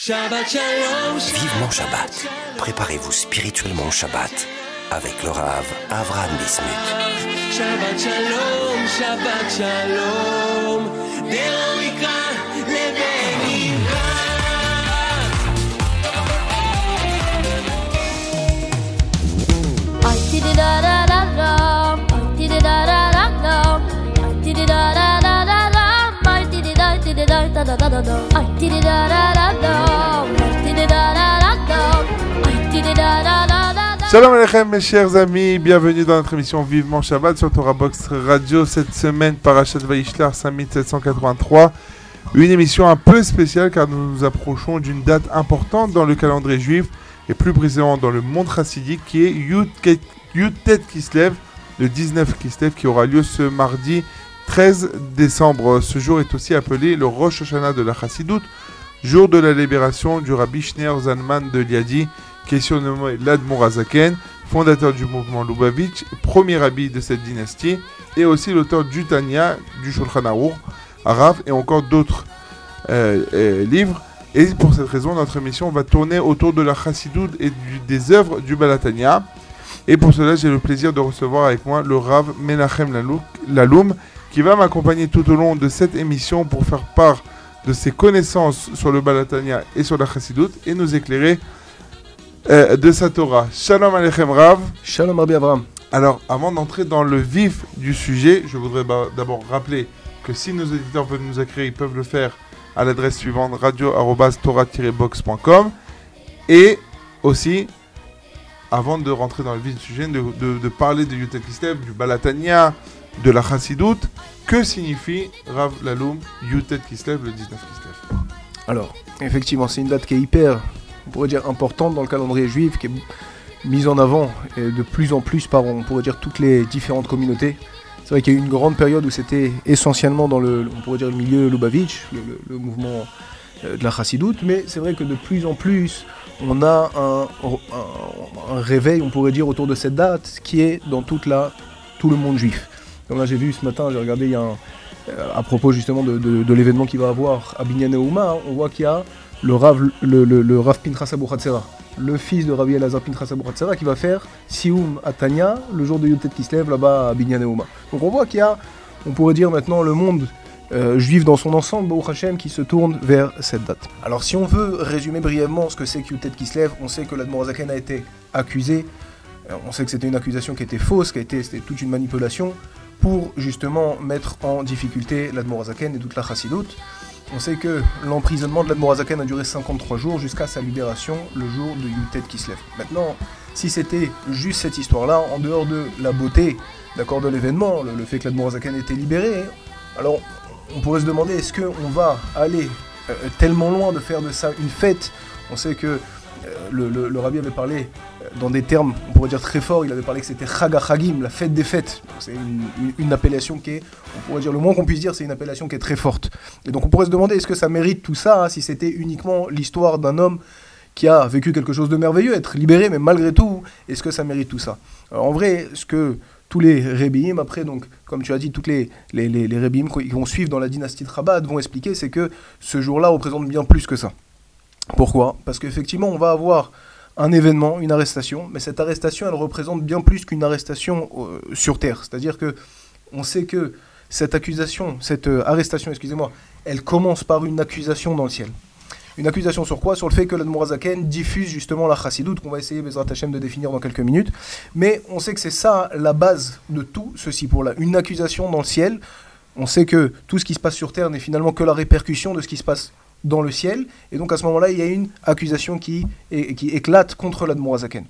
Shabbat Shalom. Vivement Shabbat. Préparez-vous spirituellement au Shabbat avec le Rav Avram Bismuth. Shabbat Shalom, Shabbat Shalom. Salam alaikum mes chers amis, bienvenue dans notre émission Vivement Shabbat sur Torah Box Radio. Cette semaine, Parashat Vaishlar 5783. Une émission un peu spéciale car nous nous approchons d'une date importante dans le calendrier juif et plus précisément dans le monde chassidique qui est Yud Kislev, le 19 Kislev qui aura lieu ce mardi 13 décembre. Ce jour est aussi appelé le Rosh Hashanah de la Chassidoute, jour de la libération du Rabbi Schneur Zalman de Liadi qui est surnommé l'Admorazaken, fondateur du mouvement Lubavitch, premier rabbi de cette dynastie, et aussi l'auteur du Tanya, du Shulchan Aruch, Arav et encore d'autres euh, euh, livres. Et pour cette raison, notre émission va tourner autour de la Chassidoute et des œuvres du Balatania. Et pour cela, j'ai le plaisir de recevoir avec moi le Rav Menachem Laloum, qui va m'accompagner tout au long de cette émission pour faire part de ses connaissances sur le Balatania et sur la Chassidoute et nous éclairer euh, de sa Torah. Shalom Aleichem Rav. Shalom Rabbi Avram. Alors, avant d'entrer dans le vif du sujet, je voudrais d'abord rappeler que si nos éditeurs veulent nous écrire, ils peuvent le faire à l'adresse suivante radio-torah-box.com et aussi, avant de rentrer dans le vif du sujet, de, parler de Yutet Kislev, du Balatania, de la Chassidoute, que signifie Rav Laloum Yutet Kislev le 19 Kislev Alors, effectivement, c'est une date qui est hyper on pourrait dire, importante dans le calendrier juif, qui est mise en avant de plus en plus par, on pourrait dire, toutes les différentes communautés. C'est vrai qu'il y a eu une grande période où c'était essentiellement dans le, on pourrait dire, le milieu Lubavitch, le, mouvement euh, de la chassidoute, mais c'est vrai que de plus en plus, on a un, réveil, on pourrait dire, autour de cette date, qui est dans toute la, tout le monde juif. Comme là, j'ai vu ce matin, j'ai regardé, il y a euh, à propos justement de, l'événement qu'il va avoir à Binyan Ouma, on voit qu'il y a le Rav, le, le, le le fils de Rabbi Elazar Pinchas qui va faire Sioum à Tanya le jour de Yotet Kislev là-bas à Binyan Donc on voit qu'il y a, on pourrait dire maintenant, le monde euh, juif dans son ensemble, Baruch Hashem, qui se tourne vers cette date. Alors si on veut résumer brièvement ce que c'est que Yotet Kislev, on sait que l'Admorazaken a été accusé, euh, on sait que c'était une accusation qui était fausse, qui a été c'était toute une manipulation pour justement mettre en difficulté l'Admorazaken et toute la Chassidoute. On sait que l'emprisonnement de l'Admorazaken a duré 53 jours jusqu'à sa libération le jour de Yutet Kislev. Maintenant, si c'était juste cette histoire-là, en dehors de la beauté d'accord, de l'événement, le, fait que l'Admorazaken était libéré, alors on pourrait se demander est-ce qu'on va aller euh, tellement loin de faire de ça une fête? On sait que euh, le, rabbi avait parlé euh, dans des termes, on pourrait dire très forts, il avait parlé que c'était Chagachagim, la fête des fêtes. C'est une, appellation qui est, on pourrait dire, le moins qu'on puisse dire, c'est une appellation qui est très forte. Et donc on pourrait se demander, est-ce que ça mérite tout ça, hein, si c'était uniquement l'histoire d'un homme qui a vécu quelque chose de merveilleux, être libéré, mais malgré tout, est-ce que ça mérite tout ça? En vrai, ce que tous les rébim, après, donc, comme tu as dit, toutes les, les, les, qui vont suivre dans la dynastie de Rabat vont expliquer, c'est que ce jour-là représente bien plus que ça. Pourquoi? Parce qu'effectivement, on va avoir un événement, une arrestation, mais cette arrestation, elle représente bien plus qu'une arrestation euh, sur Terre. C'est-à-dire que on sait que cette accusation, cette euh, arrestation, excusez-moi, elle commence par une accusation dans le ciel. Une accusation sur quoi? Sur le fait que l'Admorazaken diffuse justement la chassidoute, qu'on va essayer, Bezrat Hashem, de définir dans quelques minutes. Mais on sait que c'est ça la base de tout ceci pour là. Une accusation dans le ciel. On sait que tout ce qui se passe sur terre n'est finalement que la répercussion de ce qui se passe dans le ciel. Et donc à ce moment-là, il y a une accusation qui, éclate contre l'Admorazaken.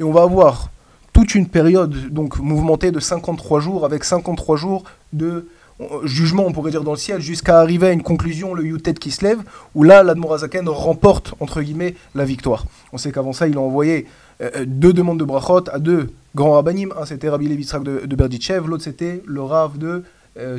Et on va avoir toute une période donc mouvementée de 53 jours, avec 53 jours de euh, jugement, on pourrait dire, dans le ciel, jusqu'à arriver à une conclusion, le Yutet qui se lève, où là, l'Admorazaken remporte, entre guillemets, la victoire. On sait qu'avant ça, il a envoyé euh, euh, deux demandes de brachot à deux grands rabbinim. Un, c'était Rabbi Levitrak de, de Berditchev, l'autre, c'était le Rav de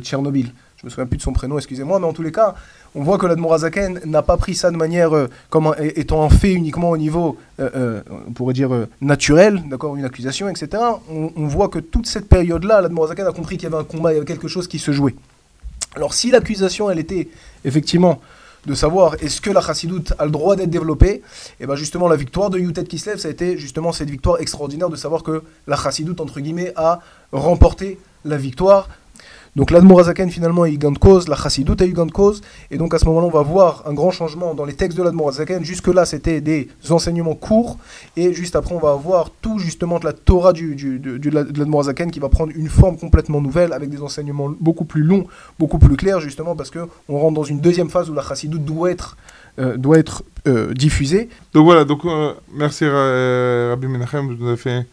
Tchernobyl. Je me souviens plus de son prénom, excusez-moi, mais en tous les cas, on voit que l'Admorazaken n'a pas pris ça de manière euh, comme étant un fait uniquement au niveau, euh, euh, on pourrait dire, naturel, d'accord, une accusation, etc. On, voit que toute cette période-là, l'Admorazaken a compris qu'il y avait un combat, il y avait quelque chose qui se jouait. Alors si l'accusation, elle était effectivement de savoir est-ce que la chassidoute a le droit d'être développée, et bien justement la victoire de Yutet Kislev, ça a été justement cette victoire extraordinaire de savoir que la chassidoute, entre guillemets, a remporté la victoire donc l'Admorazaken finalement eu gain de cause, la Chassidoute a eu gain cause, et donc à ce moment-là on va voir un grand changement dans les textes de l'Admorazaken. Jusque-là c'était des enseignements courts, et juste après on va avoir tout justement de la Torah du, du, de l'Admorazaken qui va prendre une forme complètement nouvelle, avec des enseignements beaucoup plus longs, beaucoup plus clairs, justement parce qu'on rentre dans une deuxième phase où la Chassidoute doit être, euh, doit être euh, diffusée. Donc voilà, donc euh, merci Rabbi Menachem, vous avez fait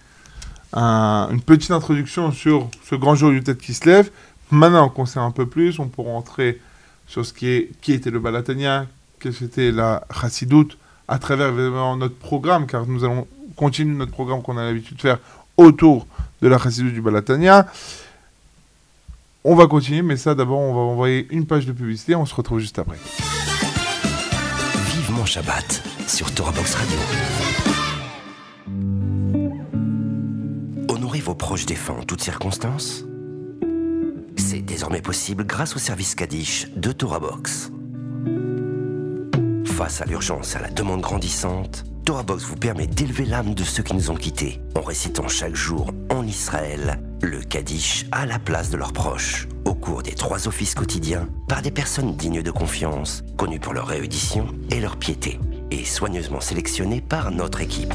une petite introduction sur ce grand jour du tête qui se lève. Maintenant qu'on sait un peu plus, on pourra entrer sur ce qui, est, qui était le Balatania, quelle était la Chassidoute, à travers notre programme, car nous allons continuer notre programme qu'on a l'habitude de faire autour de la Chassidoute du Balatania. On va continuer, mais ça d'abord, on va envoyer une page de publicité, on se retrouve juste après. Vivement Shabbat sur Box Radio. Honorez vos proches défunts en toutes circonstances désormais possible grâce au service Kaddish de TorahBox. Face à l'urgence et à la demande grandissante, TorahBox vous permet d'élever l'âme de ceux qui nous ont quittés en récitant chaque jour en Israël le Kaddish à la place de leurs proches, au cours des trois offices quotidiens, par des personnes dignes de confiance, connues pour leur réédition et leur piété, et soigneusement sélectionnées par notre équipe.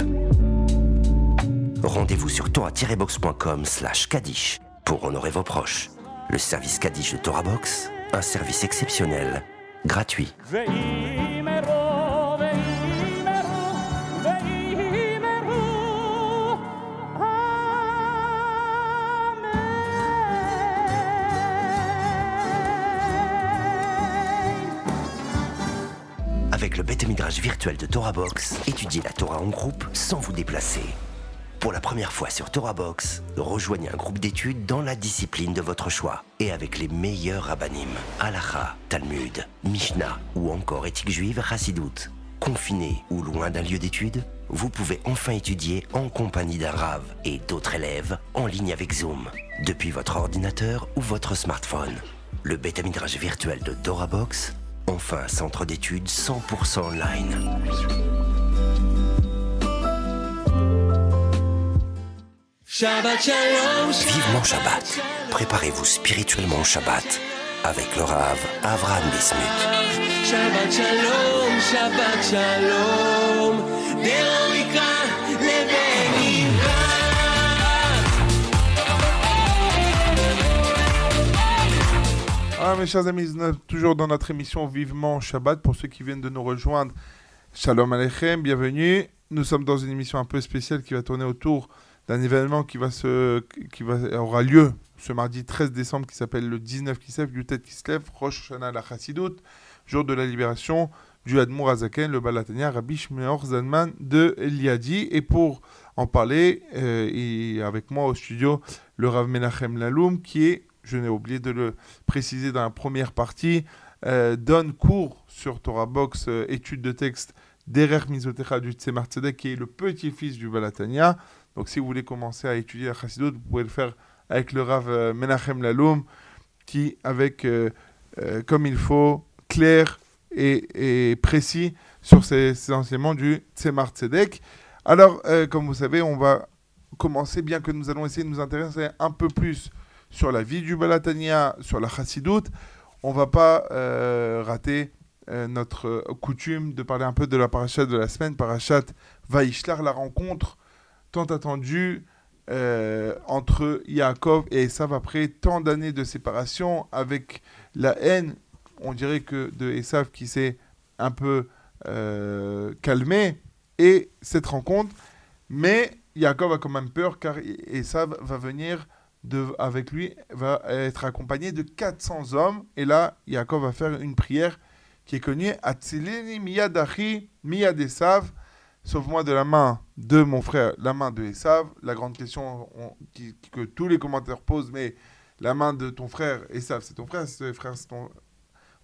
Rendez-vous sur torah-box.com slash Kaddish pour honorer vos proches. Le service Kaddish de Torah Box, un service exceptionnel, gratuit. Avec le bête virtuel de Torah Box, étudiez la Torah en groupe sans vous déplacer. Pour la première fois sur TorahBox, rejoignez un groupe d'études dans la discipline de votre choix et avec les meilleurs rabbinim, Halacha, Talmud, Mishnah ou encore éthique juive Hassidout. Confiné ou loin d'un lieu d'études, vous pouvez enfin étudier en compagnie d'un Rav et d'autres élèves en ligne avec Zoom, depuis votre ordinateur ou votre smartphone. Le bêta-midrage virtuel de DoraBox, enfin centre d'études 100% online. Shabbat Shalom. Vivement Shabbat. Préparez-vous spirituellement au Shabbat avec le Rav Avram Bismuth. Shabbat Shalom, Shabbat Shalom. Ah, mes chers amis, toujours dans notre émission Vivement Shabbat. Pour ceux qui viennent de nous rejoindre, Shalom Aleichem, bienvenue. Nous sommes dans une émission un peu spéciale qui va tourner autour d'un événement qui, va se, qui va, aura lieu ce mardi 13 décembre qui s'appelle le 19 Kislev, Yutet Kislev, Rosh Hashanah la Chassidut, jour de la libération du Admour Azaken, le Balatania, Rabbi Shmeor Zanman de Eliadi. Et pour en parler, euh, et avec moi au studio, le Rav Menachem Laloum, qui est, je n'ai oublié de le préciser dans la première partie, euh, donne cours sur Torah Box, euh, étude de texte d'Erer Mizotecha du Tzemar Tzedek, qui est le petit-fils du Balatania. Donc si vous voulez commencer à étudier la Chassidut, vous pouvez le faire avec le Rav euh, Menachem Laloum, qui, avec euh, euh, comme il faut, clair et, précis sur ces, enseignements du Tzemar Tzedek. Alors, comme vous savez, on va commencer, bien que nous allons essayer de nous intéresser un peu plus sur la vie du Balatania, sur la Chassidut, on va pas rater notre coutume de parler un peu de la parachat de la semaine, parachat Vaishlar, la rencontre tant attendu euh, entre Yaakov et Esav après tant d'années de séparation, avec la haine, on dirait que de Esav qui s'est un peu euh, calmé, et cette rencontre. Mais Yaakov a quand même peur car Esav va venir avec lui, va être accompagné de 400 hommes. Et là, Yaakov va faire une prière qui est connue Atzilini miyadachi miyad Esav Sauve-moi de la main de mon frère, la main de Esav. La grande question que tous les commentaires posent, mais la main de ton frère, Esav, c'est ton frère, c'est ton...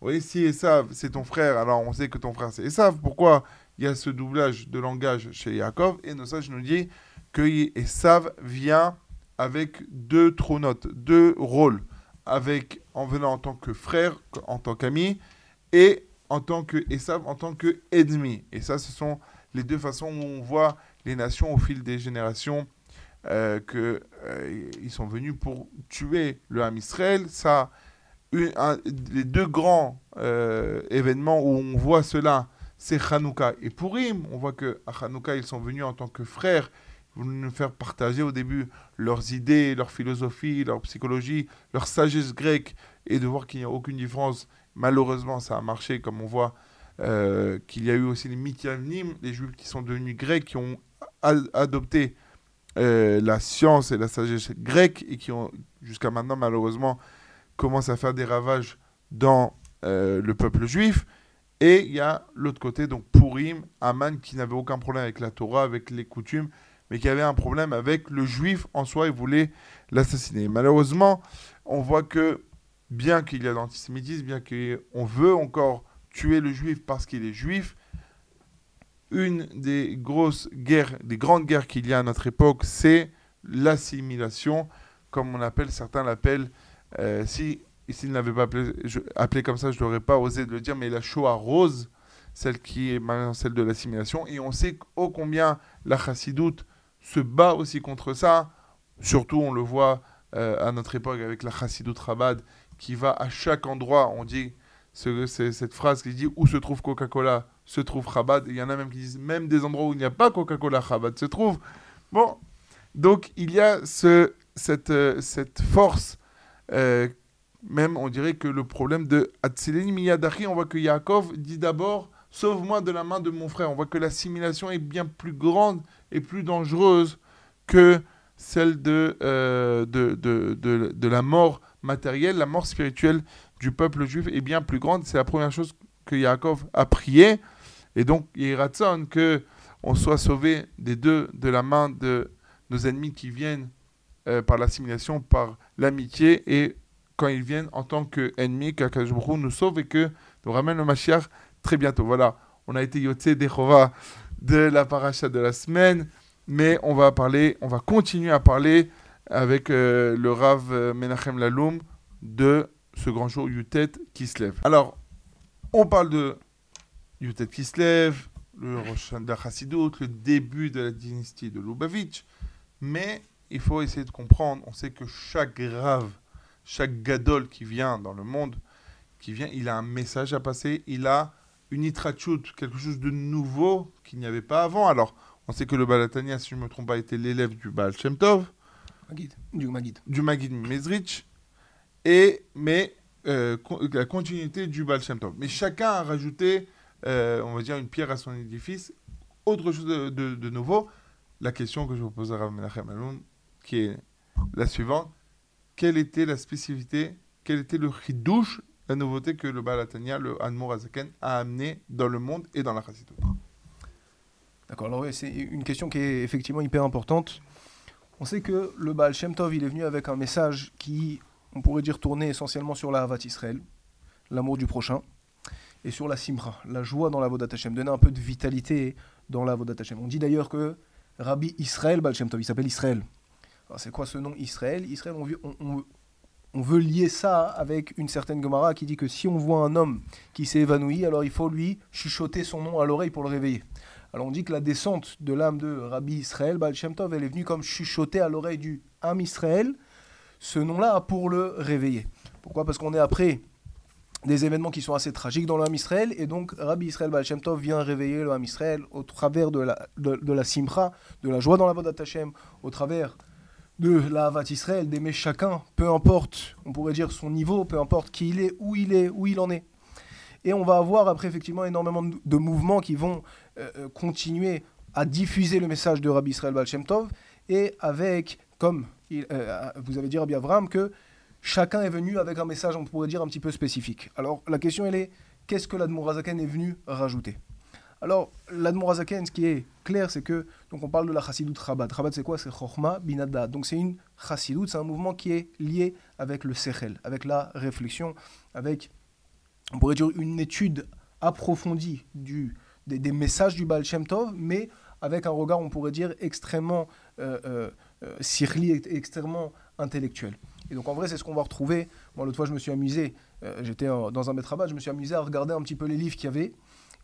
Oui, si Esav, c'est ton frère, alors on sait que ton frère, c'est Esav. Pourquoi il y a ce doublage de langage chez Yaakov? Et nos sages nous disent que Esav vient avec deux trônotes, deux rôles, avec en venant en tant que frère, en tant qu'ami, et en tant que Esav, en tant que ennemi. Et ça, ce sont les deux façons où on voit les nations au fil des générations euh, euh, sont venus pour tuer le Ham Israël. Ça, les deux grands euh, événements où on voit cela, c'est Hanouka et Purim. On voit que à Hanouka, ils sont venus en tant que frères, ils voulaient nous faire partager au début leurs idées, leur philosophie, leur psychologie, leur sagesse grecque, et de voir qu'il n'y a aucune différence. Malheureusement, ça a marché, comme on voit euh, qu'il y a eu aussi les Mityanim, les Juifs qui sont devenus grecs, qui ont adopté euh, la science et la sagesse grecque, et qui ont, jusqu'à maintenant, malheureusement, commencent à faire des ravages dans euh, le peuple juif. Et il y a l'autre côté, donc Purim, Aman, qui n'avait aucun problème avec la Torah, avec les coutumes, mais qui avait un problème avec le juif en soi, il voulait l'assassiner. Malheureusement, on voit que bien qu'il y a l'antisémitisme, bien qu'on veut encore tuer le juif parce qu'il est juif, une des grosses guerres, des grandes guerres qu'il y a à notre époque, c'est l'assimilation, comme on appelle, certains l'appellent, euh, si s'il ne pas appelé, comme ça, je n'aurais pas osé de le dire, mais la Shoah rose, celle qui est maintenant celle de l'assimilation, et on sait ô combien la chassidoute se bat aussi contre ça. Surtout, on le voit euh, à notre époque avec la Chassidut Rabad, qui va à chaque endroit. On dit ce, cette phrase qui dit où se trouve Coca-Cola, se trouve Chabad. Il y en a même qui disent même des endroits où il n'y a pas Coca-Cola, Chabad se trouve. Bon, donc il y a ce, cette, euh, cette force. Euh, même, on dirait que le problème de Hatzeleni Miyadachi, on voit que Yaakov dit d'abord Sauve-moi de la main de mon frère. On voit que l'assimilation est bien plus grande et plus dangereuse que celle de, euh, de, de, de, la mort matérielle, la mort spirituelle du peuple juif est bien plus grande. C'est la première chose que Yaakov a prié. Et donc, il a que on soit sauvé des deux de la main de nos ennemis qui viennent euh, par l'assimilation, par l'amitié, et quand ils viennent en tant qu'ennemis, qu'Akajbrou nous sauve et que nous ramène le Mashiach très bientôt. Voilà, on a été Yotze Dechova de la paracha de la semaine, mais on va parler, on va continuer à parler avec euh, le Rav euh, Menachem Laloum de ce grand jour Yutet qui se lève. Alors, on parle de Yutet qui se lève, le Rosh le début de la dynastie de Lubavitch, mais il faut essayer de comprendre, on sait que chaque grave, chaque gadol qui vient dans le monde, qui vient, il a un message à passer, il a une itrachut, quelque chose de nouveau qu'il n'y avait pas avant. Alors, on sait que le Balatania, si je ne me trompe pas, était l'élève du Baal Shem Tov. du Magid. Du Magid Mezrich. Et, mais euh, la continuité du Baal Shem Tov. Mais chacun a rajouté, euh, on va dire, une pierre à son édifice. Autre chose de, nouveau, la question que je vous poserai à Menachem Aloun, qui est la suivante. Quelle était la spécificité, quel était le chidouche la nouveauté que le Balatania, le Hanmour Azaken, a amené dans le monde et dans la Chassidut. D'accord, alors c'est une question qui est effectivement hyper importante. On sait que le Baal Shem Tov, il est venu avec un message qui, on pourrait dire, tournait essentiellement sur la Havat Israël, l'amour du prochain, et sur la Simra, la joie dans la Vodat Hashem, donner un peu de vitalité dans la Vodat Hashem. On dit d'ailleurs que Rabbi Israël Baal il s'appelle Israël. C'est quoi ce nom Israël? Israël, on, on, on veut lier ça avec une certaine Gemara qui dit que si on voit un homme qui s'est évanoui, alors il faut lui chuchoter son nom à l'oreille pour le réveiller. Alors on dit que la descente de l'âme de Rabbi Israël, Baal Shem Tov, elle est venue comme chuchoter à l'oreille du âme Israël, ce nom-là pour le réveiller. Pourquoi? Parce qu'on est après des événements qui sont assez tragiques dans l'âme Israël, et donc Rabbi Israël Baal vient réveiller l'âme Israël au travers de la, de, de la joie dans la Vodat Hashem, au travers de la Havat Israël, d'aimer chacun, peu importe, on pourrait dire son niveau, peu importe qui il est, où il est, où il en est. Et on va avoir après effectivement énormément de mouvements qui vont euh, euh, continuer à diffuser le message de Rabbi Israël Baal et avec, comme euh, vous avez dit Rabbi Avram, que chacun est venu avec un message, on pourrait dire, un petit peu spécifique. Alors la question elle est, qu'est-ce que l'Admorazaken est venu rajouter? Alors, l'Admorazaken, ce qui est clair, c'est que, donc on parle de la Chassidut Chabad. Chabad, c'est quoi? C'est Chochma Binada. Donc, c'est une Chassidut, c'est un mouvement qui est lié avec le Sechel, avec la réflexion, avec, on pourrait dire, une étude approfondie des, messages du Baal Shem Tov, mais avec un regard, on pourrait dire, extrêmement euh, euh, euh extrêmement intellectuel. Et donc, en vrai, c'est ce qu'on va retrouver. Moi, l'autre fois, je me suis amusé j'étais dans un maître je me suis amusé à regarder un petit peu les livres qu'il y avait.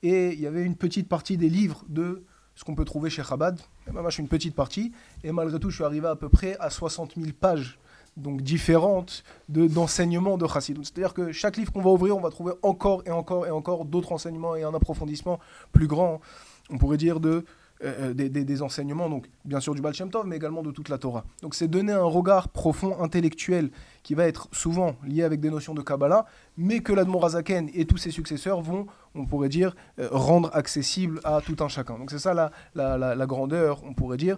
Et il y avait une petite partie des livres de ce qu'on peut trouver chez Chabad. Et moi, je suis une petite partie. Et malgré tout, je suis arrivé à peu près à 60 000 pages donc différentes d'enseignements de, de. C'est-à-dire que chaque livre qu'on va ouvrir, on va trouver encore et encore et encore d'autres enseignements et un approfondissement plus grand, on pourrait dire, de euh, euh, des, enseignements, donc bien sûr du Baal Shem Tov, mais également de toute la Torah. Donc c'est donner un regard profond, intellectuel, qui va être souvent lié avec des notions de Kabbalah, mais que l'Admorazaken et tous ses successeurs vont, on pourrait dire, euh, rendre accessible à tout un chacun. Donc c'est ça la, la, grandeur, on pourrait dire,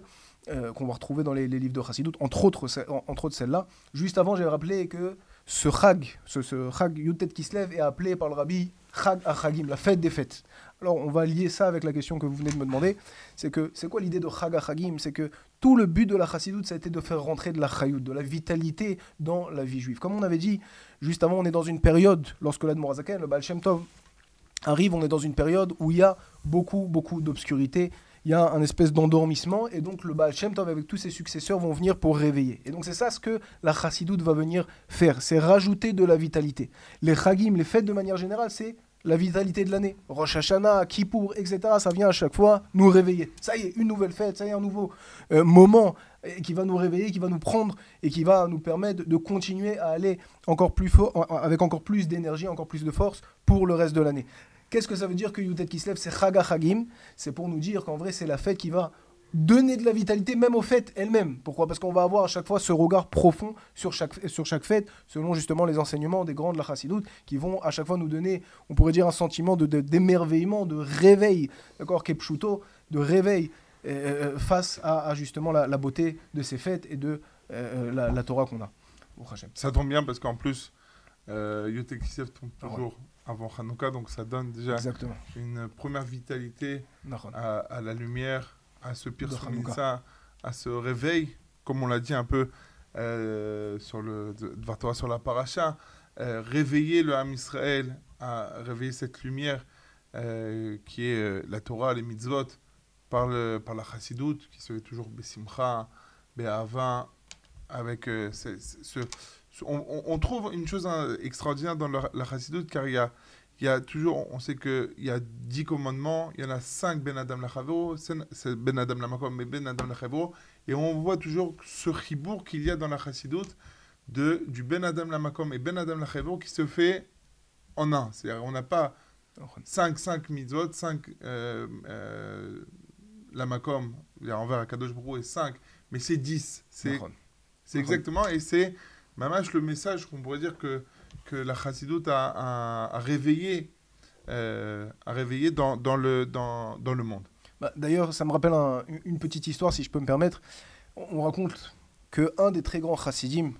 qu'on va retrouver dans les, livres de Chassidut, entre autres, entre autres celle-là. Juste avant, j'ai rappelé que ce Chag, ce, ce Chag Yutet Kislev est appelé par le rabbi Chag Achagim, la fête des fêtes. Alors on va lier ça avec la question que vous venez de me demander. C'est que c'est quoi l'idée de Chag Achagim C'est que tout le but de la Chassidoute, ça a été de faire rentrer de la chayout, de la vitalité dans la vie juive. Comme on avait dit juste avant, on est dans une période, lorsque l'Admorazaken, le Baal Shem Tov, arrive, on est dans une période où il y a beaucoup, beaucoup d'obscurité, il y a un espèce d'endormissement, et donc le Baal Shem Tov avec tous ses successeurs vont venir pour réveiller. Et donc c'est ça ce que la Chassidoute va venir faire, c'est rajouter de la vitalité. Les Chagim, les fêtes de manière générale, c'est la vitalité de l'année. Rosh Hashanah, Kippour, etc. Ça vient à chaque fois nous réveiller. Ça y est, une nouvelle fête, ça y est, un nouveau euh, moment qui va nous réveiller, qui va nous prendre et qui va nous permettre de continuer à aller encore plus fort, avec encore plus d'énergie, encore plus de force pour le reste de l'année. Qu'est-ce que ça veut dire que Yutet Kislev, c'est Chaga Chagim C'est pour nous dire qu'en vrai, c'est la fête qui va donner de la vitalité même aux fêtes elles-mêmes. Pourquoi? Parce qu'on va avoir à chaque fois ce regard profond sur chaque, sur chaque fête, selon justement les enseignements des grands de la Chassidoute, qui vont à chaque fois nous donner, on pourrait dire, un sentiment de, d'émerveillement, de, réveil, d'accord, Kepchuto, de réveil euh, euh, face à, justement la, beauté de ces fêtes et de euh, la, Torah qu'on a. Ça tombe bien parce qu'en plus, euh, Yote tombe toujours avant Hanouka, donc ça donne déjà une première vitalité à, à la lumière à ce pire ça, à ce réveil, comme on l'a dit un peu euh, sur le sur la paracha, euh, réveiller le Ham Israël, à réveiller cette lumière euh, qui est la Torah, les mitzvot, par, le, par la Chassidut, qui se fait toujours Besimcha, Be'ava, avec ce, on, trouve une chose hein, extraordinaire dans la, la Chassidut, car il y a il y a toujours, on sait qu'il y a dix commandements, il y en a cinq Ben Adam Lachavero, c'est Ben Adam Lamakom et Ben Adam Lachavero, et on voit toujours ce chibour qu'il y a dans la Chassidoute de, du Ben Adam Lamakom et Ben Adam Lachavero qui se fait en un. C'est-à-dire on n'a pas cinq, cinq mitzvot, cinq euh, euh, Lamakom, envers Akadosh Brou et cinq, mais c'est dix. C'est exactement, et c'est mamash le message qu'on pourrait dire que que la chassidoute a, réveillé, euh, a réveillé dans, dans, le, dans, dans le monde. Bah, D'ailleurs, ça me rappelle une petite histoire, si je peux me permettre. On, raconte que un des très grands chassidim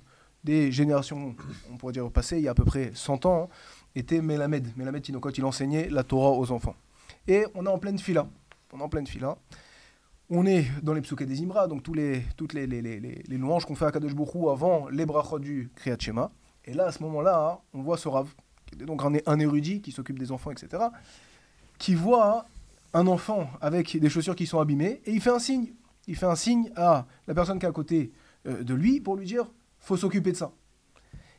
des générations, on pourrait dire au passé, il y a à peu près 100 ans, était Melamed. Melamed Tinokot, il enseignait la Torah aux enfants. Et on est en pleine fila. On est en pleine fila. On est dans les psuké des Imra, donc tous les, toutes les, les, les, louanges qu'on fait à Kadosh Bokhu avant les brachot du Kriyat Shema. Et là, à ce moment-là, hein, on voit ce Rav, qui est donc un, érudit qui s'occupe des enfants, etc., qui voit un enfant avec des chaussures qui sont abîmées et il fait un signe. Il fait un signe à la personne qui est à côté euh, de lui pour lui dire faut s'occuper de ça.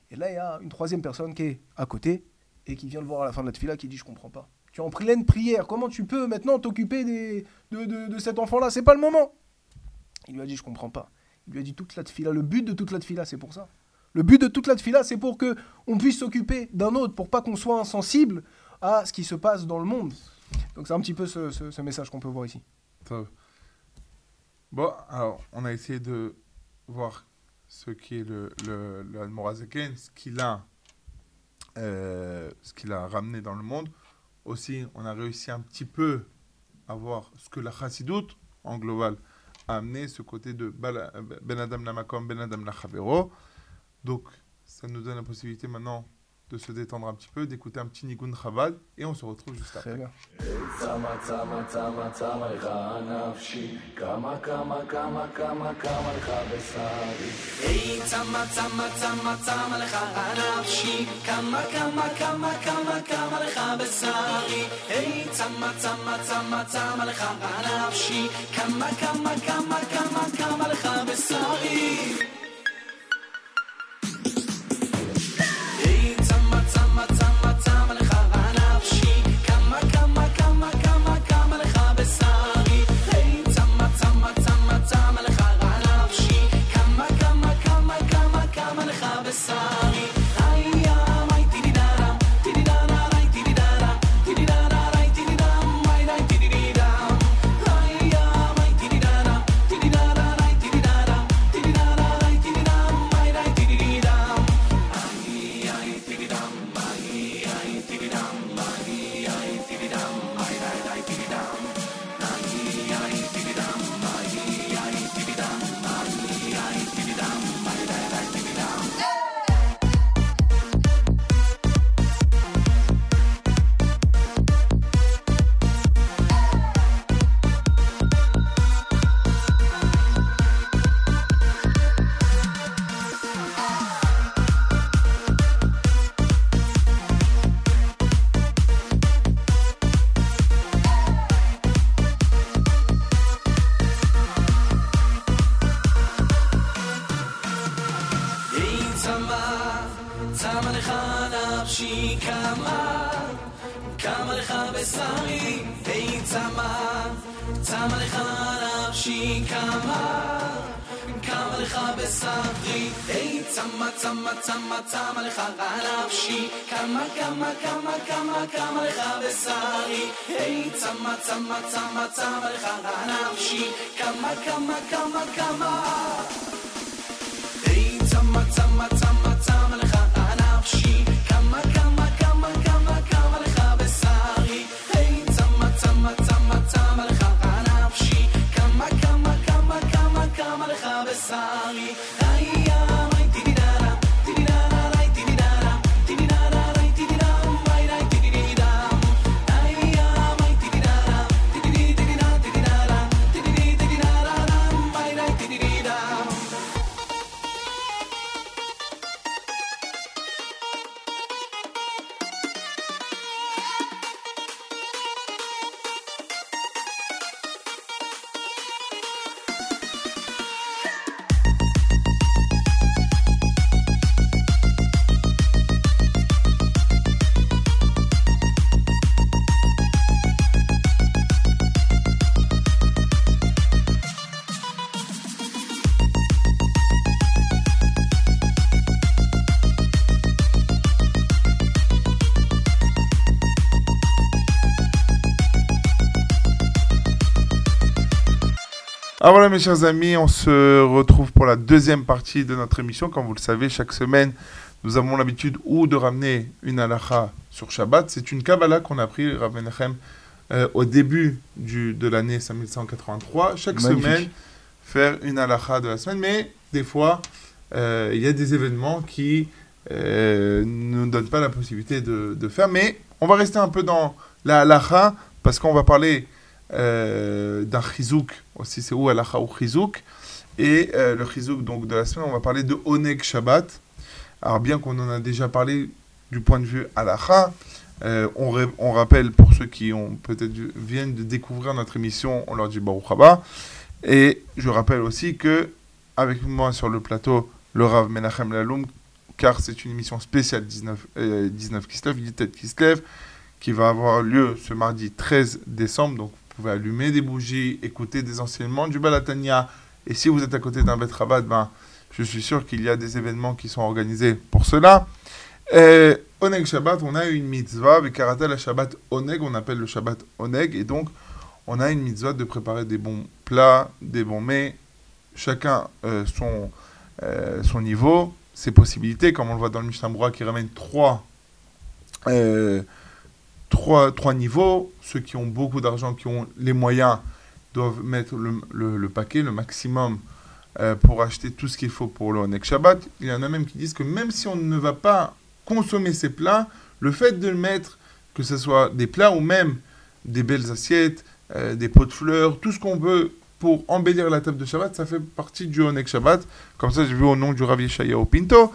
Et là, il y a une troisième personne qui est à côté et qui vient le voir à la fin de la fila qui dit je comprends pas. Tu es en pleine prière. Comment tu peux maintenant t'occuper de, de, cet enfant-là? C'est pas le moment. Il lui a dit je comprends pas. Il lui a dit toute la fila. Le but de toute la fila, c'est pour ça. Le but de toute la tefila, c'est pour que on puisse s'occuper d'un autre, pour pas qu'on soit insensible à ce qui se passe dans le monde. Donc c'est un petit peu ce, message qu'on peut voir ici. Bon, alors on a essayé de voir ce qui est le, le, le ce qu'il a, euh, ce a ramené dans le monde. Aussi, on a réussi un petit peu à voir ce que la chassidoute, en global, a amené, ce côté de Ben Adam Lamakom, Ben Adam Lachavero. Donc, ça nous donne la possibilité maintenant de se détendre un petit peu, d'écouter un petit Nigun Chabad, et on se retrouve juste après. בשרי, היי צמא, צמא לך נפשי, כמה, כמה לך בשרי, היי צמא, צמא, צמא, צמא לך נפשי, כמה, כמה, כמה, כמה, כמה לך בשרי, היי צמא, צמא, צמא, צמא לך נפשי, כמה, כמה, כמה, כמה, Ah voilà mes chers amis, on se retrouve pour la deuxième partie de notre émission. Comme vous le savez, chaque semaine, nous avons l'habitude ou de ramener une halakha sur Shabbat. C'est une Kabbalah qu'on a pris, Rav Menachem, euh, au début du, de l'année 5183. Chaque Magnifique. semaine, faire une halakha de la semaine. Mais des fois, euh, il y a des événements qui euh, ne nous donnent pas la possibilité de, de faire. Mais on va rester un peu dans la halakha parce qu'on va parler d'un chizouk aussi, c'est où halacha ou chizouk. Et euh, le chizouk donc, de la semaine, on va parler de Oneg Shabbat. Alors, bien qu'on en a déjà parlé du point de vue halacha, euh, on, on rappelle pour ceux qui ont peut-être viennent de découvrir notre émission, on leur dit Baruch Haba. Et je rappelle aussi que avec moi sur le plateau, le Rav Menachem Laloum, car c'est une émission spéciale 19, euh, 19 Kislev, Yitet Kislev, qui va avoir lieu ce mardi 13 décembre. Donc pouvez allumer des bougies, écouter des enseignements du Balatania. Et si vous êtes à côté d'un Bet Rabat, ben, je suis sûr qu'il y a des événements qui sont organisés pour cela. Oneg Shabbat, on a une mitzvah, avec Karatel Shabbat Oneg, on appelle le Shabbat Oneg, et donc on a une mitzvah de préparer des bons plats, des bons mets, chacun euh, son, euh, son niveau, ses possibilités, comme on le voit dans le Mishnah qui ramène trois, euh, trois, trois niveaux. Ceux qui ont beaucoup d'argent, qui ont les moyens, doivent mettre le, le- paquet, le maximum, euh, pour acheter tout ce qu'il faut pour le Onek Shabbat. Il y en a même qui disent que même si on ne va pas consommer ces plats, le fait de le mettre, que ce soit des plats ou même des belles assiettes, euh, des pots de fleurs, tout ce qu'on veut pour embellir la table de Shabbat, ça fait partie du Onek Shabbat. Comme ça, j'ai vu au nom du Rav Yeshayahu Pinto.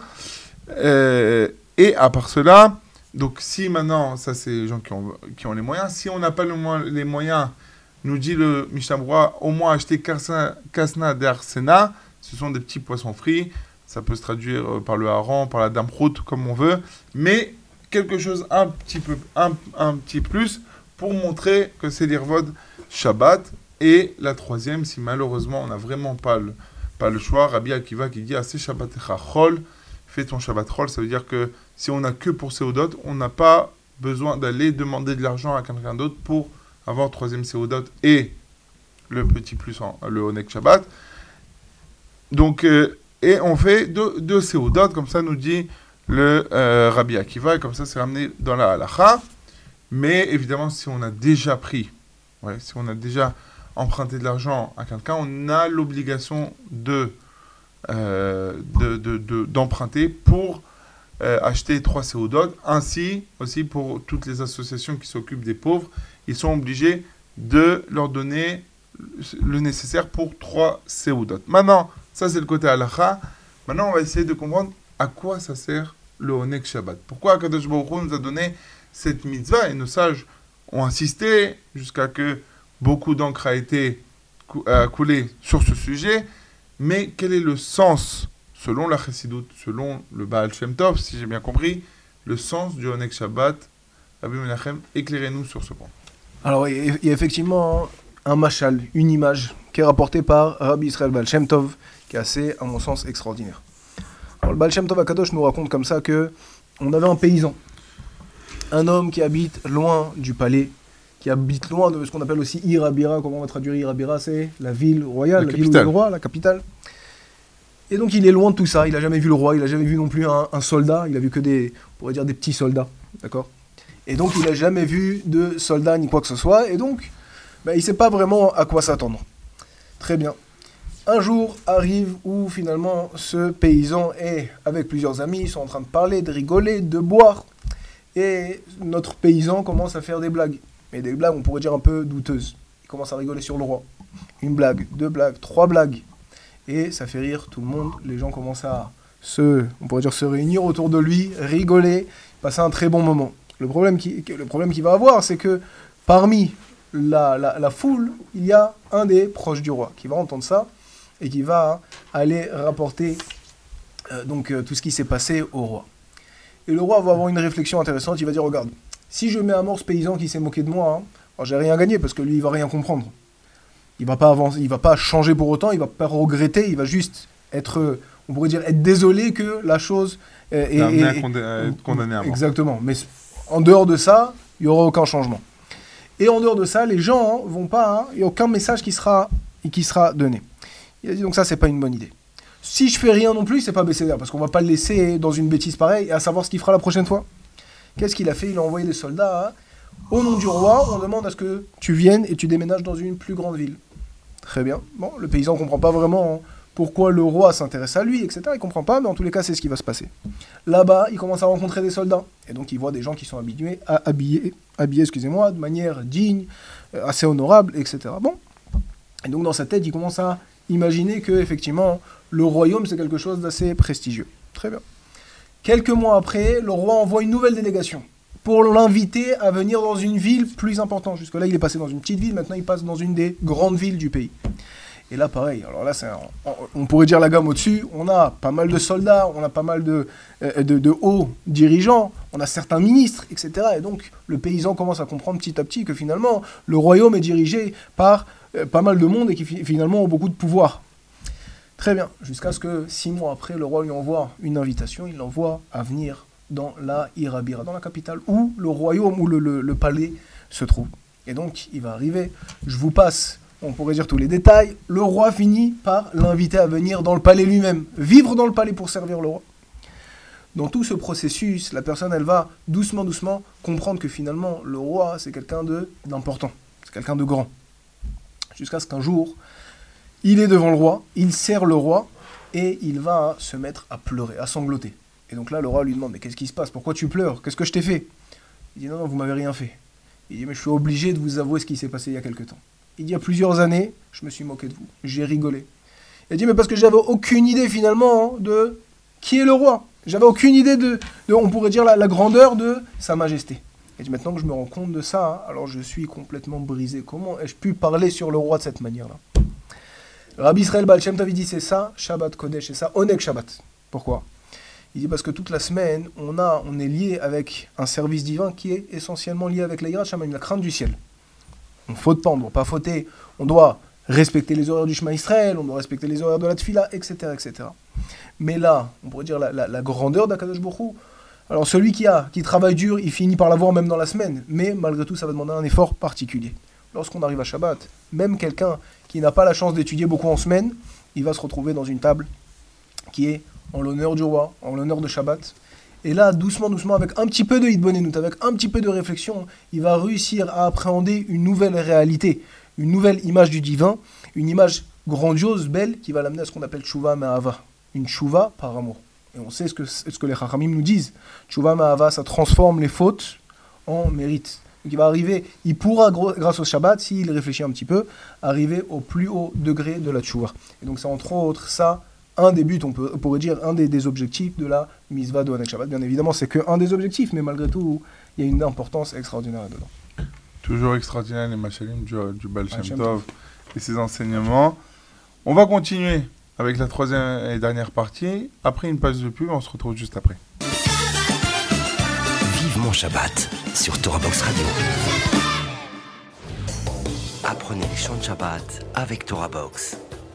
Euh, et à part cela, donc si maintenant, ça c'est les gens qui ont, qui ont les moyens, si on n'a pas les moyens, nous dit le Mishnah au moins acheter kasna, d'arsena, ce sont des petits poissons frits, ça peut se traduire euh, par le hareng, par la damroute, comme on veut, mais quelque chose un petit peu, un, un petit plus pour montrer que c'est l'Irvod Shabbat. Et la troisième, si malheureusement on n'a vraiment pas le, pas le choix, Rabbi Akiva qui dit assez Shabbat chol, fais ton Shabbat chol, ça veut dire que si on n'a que pour Seudot, on n'a pas besoin d'aller demander de l'argent à quelqu'un d'autre pour avoir troisième Seudot et le petit plus, en, le Onek Shabbat. Donc, euh, et on fait deux, deux comme ça nous dit le euh, Rabbi Akiva, et comme ça c'est ramené dans la halacha. Mais évidemment, si on a déjà pris, si on a déjà emprunté de l'argent à quelqu'un, on a l'obligation de, euh, de, de- de- d'emprunter pour euh, acheter trois CO2. Ainsi, aussi pour toutes les associations qui s'occupent des pauvres, ils sont obligés de leur donner le nécessaire pour trois CO2. Maintenant, ça c'est le côté halakha. Maintenant, on va essayer de comprendre à quoi ça sert le Onek Shabbat. Pourquoi Akadosh Baruch nous a donné cette mitzvah et nos sages ont insisté jusqu'à que beaucoup d'encre a été cou- a coulé sur ce sujet? Mais quel est le sens, selon la selon le Baal Shem Tov, si j'ai bien compris, le sens du Onek Shabbat. Rabbi Menachem, éclairez-nous sur ce point. Alors, il y a- effectivement un machal, une image, qui est rapportée par Rabbi Israël Baal Shem Tov, qui est assez, à mon sens, extraordinaire. Alors, le Baal Shem Tov Akadosh nous raconte comme ça que on avait un paysan, un homme qui habite loin du palais, qui habite loin de ce qu'on appelle aussi Irabira. Comment on va traduire Irabira C'est la ville royale, La la, ville le roi, la capitale. Et donc, il est loin de tout ça. Il n'a jamais vu le roi, il n'a jamais vu non plus un, soldat. Il a vu que des, petits soldats. D'accord? Et donc, il n'a jamais vu de soldats ni quoi que ce soit. Et donc, bah, il ne sait pas vraiment à quoi s'attendre. Très bien. Un jour arrive où finalement ce paysan est avec plusieurs amis, ils sont en train de parler, de rigoler, de boire. Et notre paysan commence à faire des blagues. Mais des blagues, on pourrait dire un peu douteuses. Il commence à rigoler sur le roi. Une blague, deux blagues, trois blagues. Et ça fait rire tout le monde. Les gens commencent à se, on pourrait dire, se réunir autour de lui, rigoler, passer un très bon moment. Le problème qui, qu'il va avoir, c'est que parmi la, la- foule, il y a un des proches du roi qui va entendre ça et qui va aller rapporter euh, donc euh, tout ce qui s'est passé au roi. Et le roi va avoir une réflexion intéressante. Il va dire regarde, si je mets à mort ce paysan qui s'est moqué de moi, hein, j'ai rien gagné parce que lui il va rien comprendre. Il va pas avancer, il va pas changer pour autant, il va pas regretter, il va juste être, on pourrait dire, être désolé que la chose est, est- être condamné à mort. Exactement. Mais en dehors de ça, il n'y aura aucun changement. Et en dehors de ça, les gens hein, vont pas. hein, Il n'y a aucun message qui sera, qui sera donné. Il a dit donc ça, c'est pas une bonne idée. Si je fais rien non plus, c'est pas l'air, parce qu'on va pas le laisser dans une bêtise pareille et à savoir ce qu'il fera la prochaine fois. Qu'est-ce qu'il a fait? Il a envoyé des soldats. hein. Au nom du roi, on demande à ce que tu viennes et tu déménages dans une plus grande ville. Très bien. Bon, le paysan comprend pas vraiment pourquoi le roi s'intéresse à lui, etc. Il comprend pas, mais en tous les cas, c'est ce qui va se passer. Là-bas, il commence à rencontrer des soldats. Et donc, il voit des gens qui sont habitués à habiller, habillés excusez-moi, de manière digne, euh, assez honorable, etc. Bon. Et donc, dans sa tête, il commence à imaginer que, effectivement, le royaume, c'est quelque chose d'assez prestigieux. Très bien. Quelques mois après, le roi envoie une nouvelle délégation pour l'inviter à venir dans une ville plus importante. Jusque-là, il est passé dans une petite ville, maintenant il passe dans une des grandes villes du pays. Et là, pareil, alors là, on pourrait dire la gamme au-dessus. On a pas mal de soldats, on a pas mal de, euh, hauts dirigeants, on a certains ministres, etc. Et donc, le paysan commence à comprendre petit à petit que finalement, le royaume est dirigé par euh, pas mal de monde et qui fi- finalement ont beaucoup de pouvoir. Très bien, jusqu'à ce que six mois après, le roi lui envoie une invitation, il l'envoie à venir dans la Irabira, dans la capitale, où le royaume, où le, le- palais se trouve. Et donc, il va arriver, je vous passe, on pourrait dire tous les détails, le roi finit par l'inviter à venir dans le palais lui-même, vivre dans le palais pour servir le roi. Dans tout ce processus, la personne, elle va doucement, doucement comprendre que finalement, le roi, c'est quelqu'un d'important, c'est quelqu'un de grand. Jusqu'à ce qu'un jour, il est devant le roi, il sert le roi, et il va se mettre à pleurer, à sangloter. Et donc là, le roi lui demande, mais qu'est-ce qui se passe? Pourquoi tu pleures? Qu'est-ce que je t'ai fait? Il dit, non, non, vous m'avez rien fait. Il dit, mais je suis obligé de vous avouer ce qui s'est passé il y a quelque temps. Il y a plusieurs années, je me suis moqué de vous. J'ai rigolé. Il dit, mais parce que j'avais aucune idée finalement hein, de qui est le roi. J'avais aucune idée de, on pourrait dire, la, grandeur de Sa Majesté. Il dit, maintenant que je me rends compte de ça, hein, alors je suis complètement brisé. Comment ai-je pu parler sur le roi de cette manière-là? Rabbi Israël Tov, il dit, c'est ça, Shabbat Kodesh, c'est ça, Onek Shabbat. Pourquoi? Il dit parce que toute la semaine, on, est lié avec un service divin qui est essentiellement lié avec la Yirat Shamayim, la crainte du ciel. On ne faute pas, on ne doit pas fauter, on doit respecter les horaires du Shema Israël, on doit respecter les horaires de la Tfila, etc. etc. Mais là, on pourrait dire la, grandeur d'Akadosh Baruch Hu. Alors celui qui, qui travaille dur, il finit par l'avoir même dans la semaine, mais malgré tout, ça va demander un effort particulier. Lorsqu'on arrive à Shabbat, même quelqu'un qui n'a pas la chance d'étudier beaucoup en semaine, il va se retrouver dans une table qui est en l'honneur du roi, en l'honneur de Shabbat. Et là, doucement, doucement, avec un petit peu de hitbonenout, avec un petit peu de réflexion, il va réussir à appréhender une nouvelle réalité, une nouvelle image du divin, une image grandiose, belle, qui va l'amener à ce qu'on appelle Tshuva Ma'ava, une Tshuva par amour. Et on sait ce que, que les Chachamim nous disent. Tshuva Ma'ava, ça transforme les fautes en mérite. Donc il va arriver, il pourra, grâce au Shabbat, s'il réfléchit un petit peu, arriver au plus haut degré de la Tshuva. Et donc c'est entre autres ça, un des buts, on, peut, on pourrait dire un des, des objectifs de la Mitzvah de Hanek Shabbat. Bien évidemment, c'est que un des objectifs, mais malgré tout, il y a une importance extraordinaire là-dedans. Toujours extraordinaire les machalim du, du Baal Shem Shem Tov et ses enseignements. On va continuer avec la troisième et dernière partie. Après une page de pub, on se retrouve juste après. Vivement Shabbat sur Torah Box Radio. Apprenez les chants de Shabbat avec Torah Box.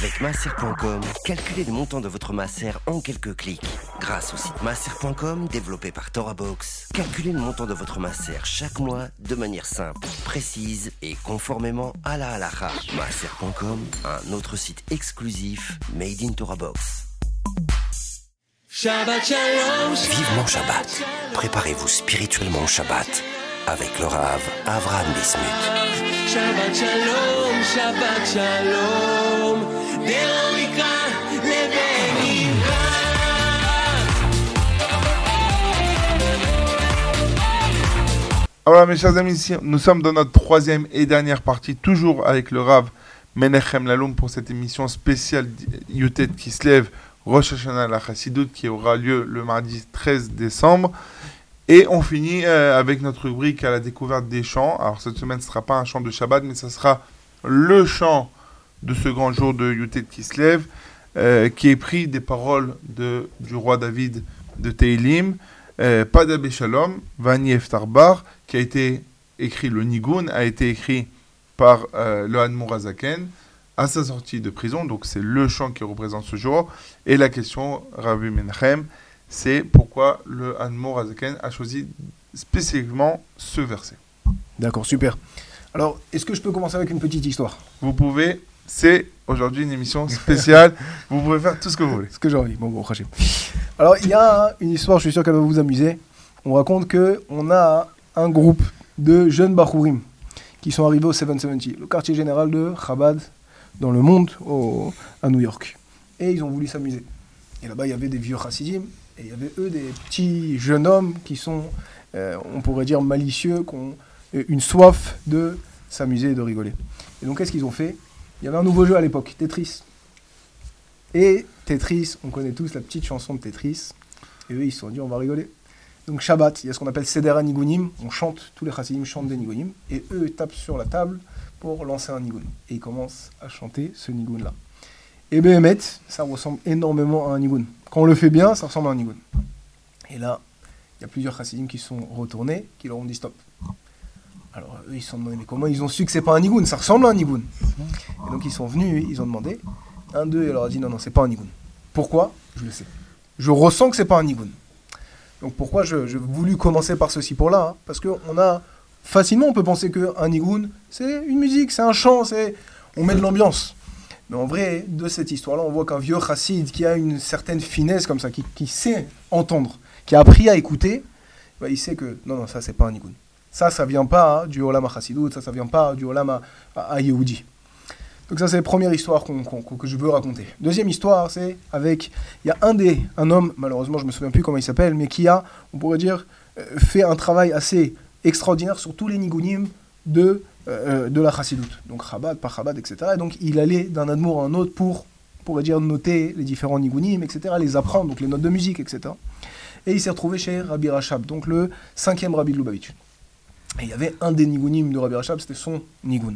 Avec masser.com, calculez le montant de votre masser en quelques clics. Grâce au site masser.com développé par TorahBox, calculez le montant de votre masser chaque mois de manière simple, précise et conformément à la halakha. Masser.com, un autre site exclusif made in TorahBox. Shabbat Shalom. Vivement Shabbat. Préparez-vous spirituellement au Shabbat avec le Rav Avram Bismuth. Shabbat Shalom, Shabbat Shalom, Alors mes chers amis, nous sommes dans notre troisième et dernière partie, toujours avec le Rav Menachem Laloum pour cette émission spéciale Yutet qui se lève, Rosh Hashanah la qui aura lieu le mardi 13 décembre. Et on finit euh, avec notre rubrique à la découverte des chants. Alors cette semaine, ce ne sera pas un chant de Shabbat, mais ce sera le chant de ce grand jour de Yutet qui se lève, euh, qui est pris des paroles du roi David de Teilim, euh, Padabé Shalom, Vani Eftarbar, qui a été écrit, le Nigun a été écrit par euh, le à sa sortie de prison, donc c'est le chant qui représente ce jour. Et la question, Rabbi Menachem, c'est pourquoi le Hanmour Azaken a choisi spécifiquement ce verset. D'accord, super. Alors, est-ce que je peux commencer avec une petite histoire? Vous pouvez, c'est aujourd'hui une émission spéciale, vous pouvez faire tout ce que vous voulez. Ce que j'ai envie. Bon, bon, Hachem. Alors, il y a une histoire, je suis sûr qu'elle va vous amuser. On raconte que on a un groupe de jeunes Bachurim qui sont arrivés au 770, le quartier général de Chabad dans le monde au- à New York. Et ils ont voulu s'amuser. Et là-bas, il y avait des vieux chassidim et il y avait eux des petits jeunes hommes qui sont, euh, on pourrait dire, malicieux, qui ont euh, une soif de s'amuser et de rigoler. Et donc, qu'est-ce qu'ils ont fait? Il y avait un nouveau jeu à l'époque, Tetris. Et Tetris, on connaît tous la petite chanson de Tetris. Et eux, ils se sont dit, on va rigoler. Donc Shabbat, il y a ce qu'on appelle Seder Nigunim. On chante, tous les chassidim chantent des Nigunim. Et eux, tapent sur la table pour lancer un Nigun. Et ils commencent à chanter ce Nigun-là. Et Behemet, ça ressemble énormément à un Nigun. Quand on le fait bien, ça ressemble à un Nigun. Et là, il y a plusieurs chassidim qui sont retournés, qui leur ont dit stop. Alors eux, ils se sont demandé, mais comment ils ont su que c'est pas un Nigun Ça ressemble à un Nigun. Et donc ils sont venus, ils ont demandé. Un d'eux, il leur a dit non, non, c'est pas un Nigun. Pourquoi? Je le sais. Je ressens que c'est pas un Nigun. Donc pourquoi je- voulu commencer par ceci pour là hein? Parce qu'on a facilement, on peut penser qu'un Nigun, c'est une musique, c'est un chant, c'est on met de l'ambiance. Mais en vrai, de cette histoire-là, on voit qu'un vieux chassid qui a une certaine finesse comme ça, qui, qui sait entendre, qui a appris à écouter, bah, il sait que non, non, ça c'est pas un Nigun. Ça, ça vient pas hein, du Olam Chassidut, ça, ça vient pas du Olam à, à, Yehudi. Donc ça, c'est la première histoire que je veux raconter. Deuxième histoire, c'est avec, il y a un des, un homme, malheureusement, je me souviens plus comment il s'appelle, mais qui a, on pourrait dire, euh, fait un travail assez extraordinaire sur tous les nigunim de, euh, de la Chassidut. Donc Chabad, par Chabad, etc. Et donc il allait d'un amour à un autre pour, pourrait dire, noter les différents nigunim, etc., les apprendre, donc les notes de musique, etc. Et il s'est retrouvé chez Rabbi Rachab, donc le cinquième Rabbi de Lubavitch. Et il y avait un des nigunim de Rabbi Rachab, c'était son nigun.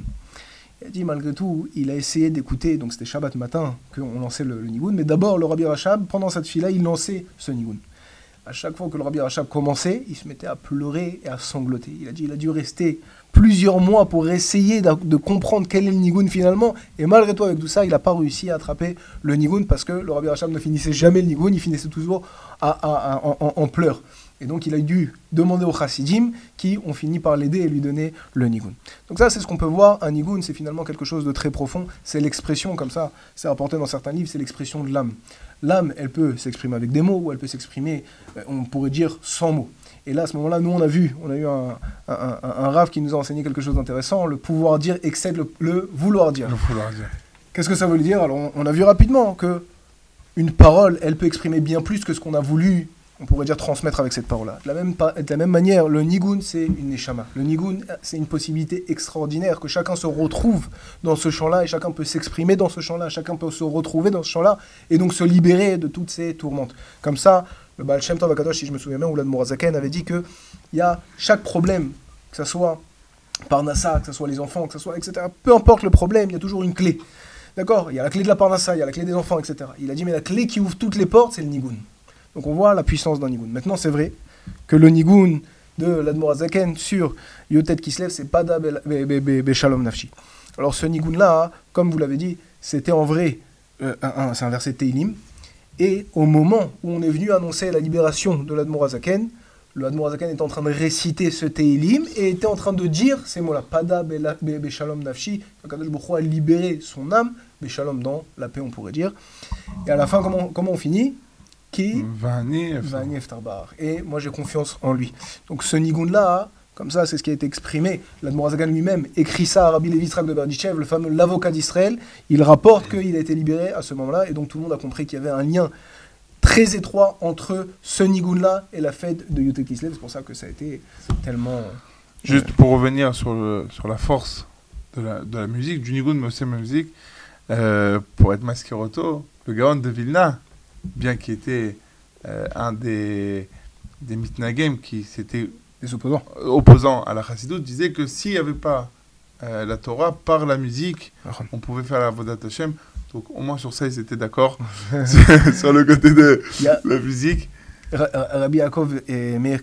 Il a dit malgré tout, il a essayé d'écouter, donc c'était Shabbat matin qu'on lançait le, le Nigun, mais d'abord le Rabbi Rachab, pendant cette fille-là, il lançait ce Nigun. À chaque fois que le Rabbi Rachab commençait, il se mettait à pleurer et à sangloter. Il a dit il a dû rester plusieurs mois pour essayer de, comprendre quel est le Nigun finalement, et malgré tout, avec tout ça, il n'a pas réussi à attraper le Nigun parce que le Rabbi Rachab ne finissait jamais le Nigun, il finissait toujours à- en- en pleurs. Et donc il a dû demander aux chassidim qui ont fini par l'aider et lui donner le nigun. Donc ça c'est ce qu'on peut voir, un nigun c'est finalement quelque chose de très profond, c'est l'expression comme ça, c'est rapporté dans certains livres, c'est l'expression de l'âme. L'âme elle peut s'exprimer avec des mots ou elle peut s'exprimer, euh, on pourrait dire sans mots. Et là à ce moment-là nous on a vu, on a eu un, un, un, un rave qui nous a enseigné quelque chose d'intéressant, le pouvoir dire excède le, le vouloir dire. Faut leur dire. Qu'est-ce que ça veut dire? Alors, on, on a vu rapidement que une parole, elle peut exprimer bien plus que ce qu'on a voulu, on pourrait dire, transmettre avec cette parole-là. De la même, manière, le nigun, c'est une neshama. Le nigun, c'est une possibilité extraordinaire que chacun se retrouve dans ce champ-là et chacun peut s'exprimer dans ce champ-là, chacun peut se retrouver dans ce champ-là et donc se libérer de toutes ces tourmentes. Comme ça, le Baal Shem si je me souviens bien, ou l'Admorazaken avait dit que il y a chaque problème, que ce soit Parnassa, que ce soit les enfants, que ce soit, etc. Peu importe le problème, il y a toujours une clé. D'accord? Il y a la clé de la Parnassa, il y a la clé des enfants, etc. Il a dit, mais la clé qui ouvre toutes les portes, c'est le Nigun. Donc on voit la puissance d'un Nigun. Maintenant, c'est vrai que le Nigun de l'Admorazaken sur Yotet qui se lève, c'est Pada Be- Be- Be- Be- Beshalom Nafshi. Alors ce Nigun-là, comme vous l'avez dit, c'était en vrai, euh, c'est un verset de Teilim. Et au moment où on est venu annoncer la libération de l'Admorazaken, le Admorazaken est en train de réciter ce Teilim et était en train de dire ces mots-là Pada Beshalom Nafshi. Kadosh Baruch Hu a libéré son âme, Beshalom dans la paix, on pourrait dire. Et à la fin, comment, comment on finit? Qui Eftarbar. Et moi, j'ai confiance en lui. Donc, ce Nigun-là, comme ça, c'est ce qui a été exprimé. L'Admorazagan lui-même écrit ça à Rabbi Levi Yitzhak de Berdichev, le fameux l'avocat d'Israël. Il rapporte qu'il a été libéré à ce moment-là. Et donc, tout le monde a compris qu'il y avait un lien très étroit entre ce Nigun-là et la fête de Yotek Kislev. C'est pour ça que ça a été tellement. Juste pour revenir sur, le- sur la force de la, de la musique, du Nigun, mais aussi de la musique, euh, pour être Maskeroto, le Gaon de Vilna, bien qu'il était euh, un des, des Mitnagem qui s'était opposants. opposant à la Chassidut, disait que s'il n'y avait pas euh, la Torah, par la musique, on pouvait faire la Vodat Hashem. Donc au moins sur ça, ils étaient d'accord sur, le côté de la musique. Ra- Ra- Rabbi Yaakov et Meir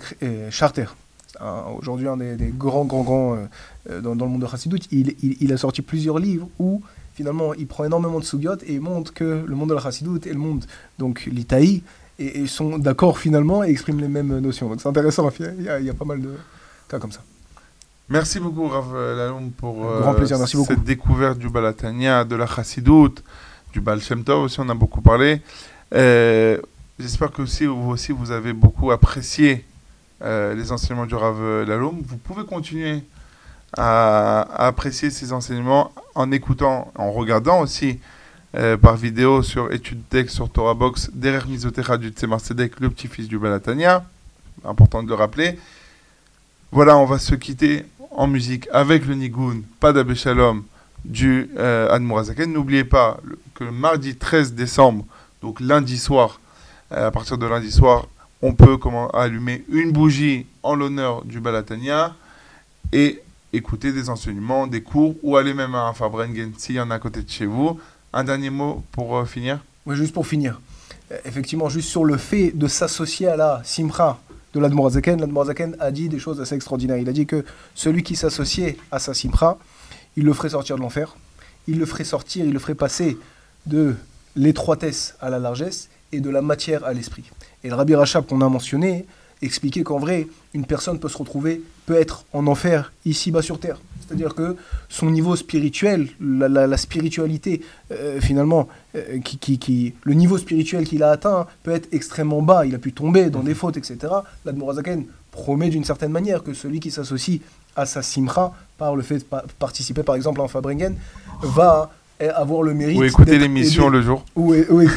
Charter, aujourd'hui un des, des grands, grands, grands euh, euh, dans, dans le monde de Chassidut, il, il- il a sorti plusieurs livres où finalement il prend énormément de sugyot et il montre que le monde de la Chassidut et le monde, donc l'Itaï, et, et sont d'accord finalement et expriment les mêmes notions. Donc c'est intéressant, il y, a, il y a pas mal de cas comme ça. Merci beaucoup, Rav Laloum, pour euh, Grand plaisir, merci beaucoup. cette découverte du Balatania, de la Chassidut, du Baal Shem Tov aussi, on a beaucoup parlé. Euh, J'espère que aussi, vous aussi, vous avez beaucoup apprécié euh, les enseignements du Rav Laloum. Vous pouvez continuer à, apprécier ces enseignements en écoutant, en regardant aussi euh, par vidéo sur Études Texte sur Torah Box, derrière Misotecha du Tzemar le petit-fils du Balatania. Important de le rappeler. Voilà, on va se quitter en musique avec le Nigun, pas Shalom, du euh. N'oubliez pas que le mardi 13 décembre, donc lundi soir, euh, à partir de lundi soir, on peut allumer une bougie en l'honneur du Balatania et écouter des enseignements, des cours, ou aller même à un Fabrengen s'il y en a à côté de chez vous. Un dernier mot pour euh, finir Ouais, juste pour finir, euh, effectivement, juste sur le fait de s'associer à la Simcha de l'Admorazaken, l'Admorazaken a dit des choses assez extraordinaires. Il a dit que celui qui s'associait à sa Simcha, il le ferait sortir de l'enfer, il le ferait sortir, il le ferait passer de l'étroitesse à la largesse et de la matière à l'esprit. Et le Rabbi Rachab qu'on a mentionné expliquait qu'en vrai, une personne peut se retrouver, peut être en enfer ici-bas sur terre. C'est-à-dire que son niveau spirituel, la, spiritualité, euh, finalement, euh, qui, qui- le niveau spirituel qu'il a atteint peut être extrêmement bas. Il a pu tomber dans des fautes, etc. L'Admorazaken promet d'une certaine manière que celui qui s'associe à sa simcha, par le fait de pa- participer par exemple à un Fabringen, va avoir le mérite. Ou écouter l'émission le jour. Oui, oui,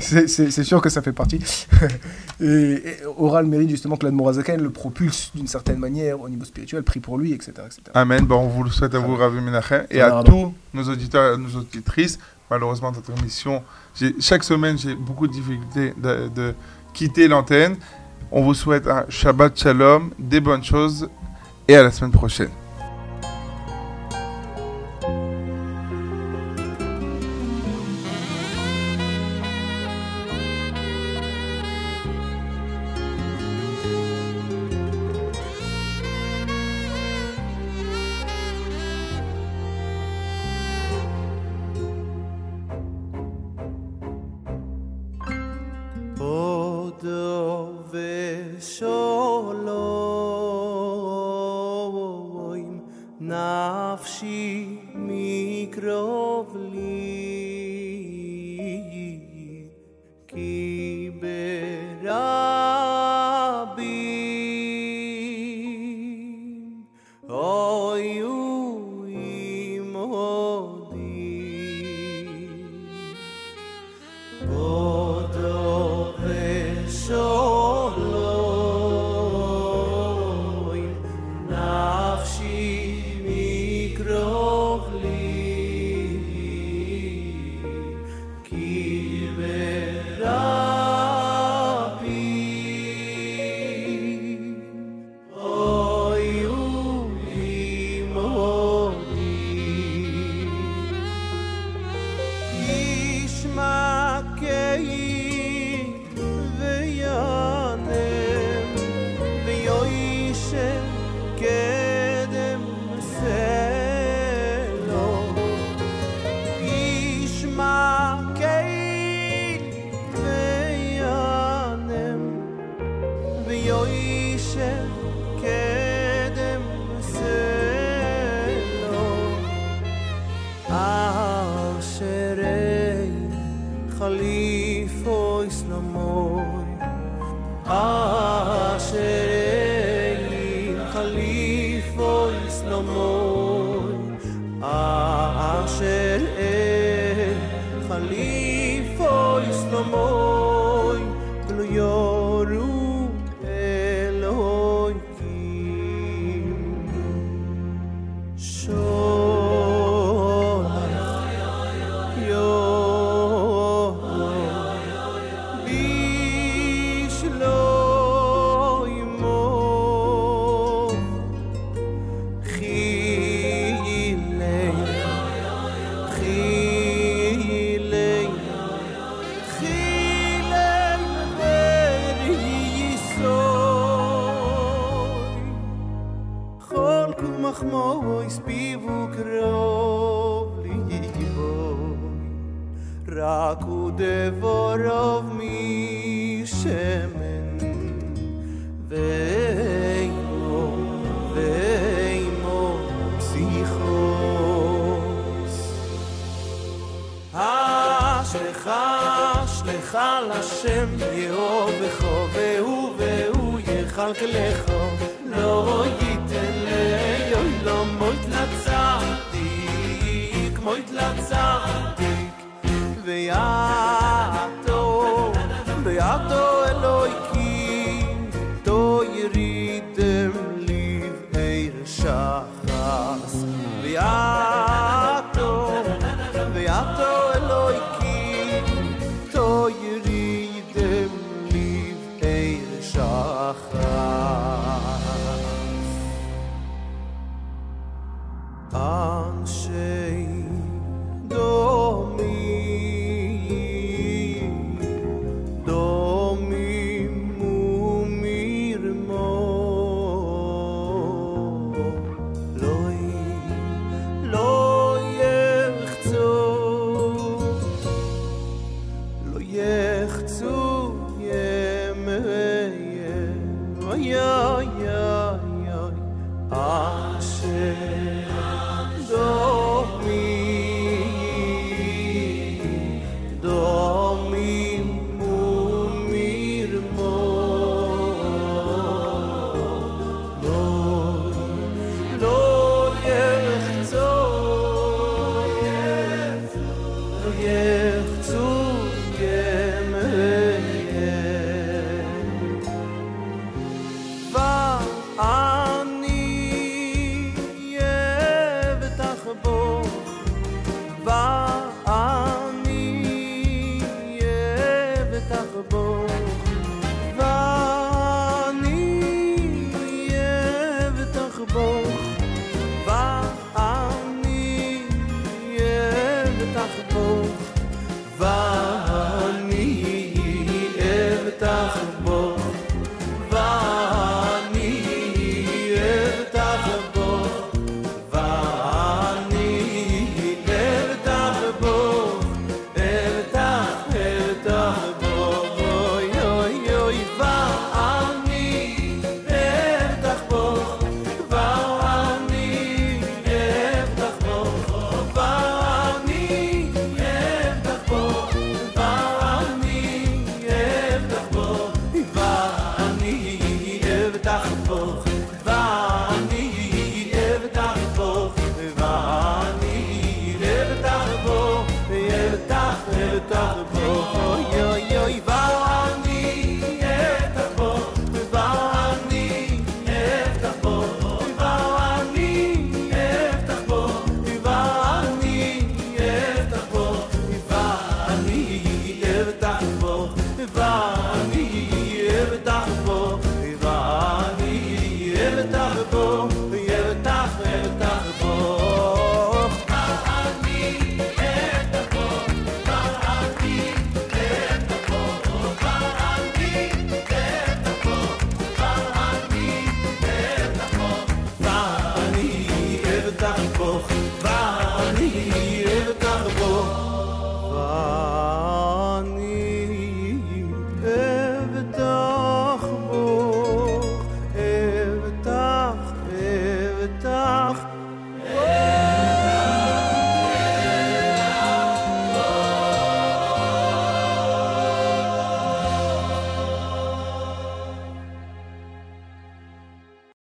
c'est- sûr que ça fait partie. et, et aura le mérite justement que l'Admorazaken le propulse d'une certaine manière au niveau spirituel, prie pour lui, etc. etc. Amen. Bon, on vous le souhaite à vous, Ravi Menachem, et à tous nos auditeurs et nos auditrices. Malheureusement, notre émission, chaque semaine, j'ai beaucoup de difficultés de, de quitter l'antenne. On vous souhaite un Shabbat Shalom, des bonnes choses, et à la semaine prochaine.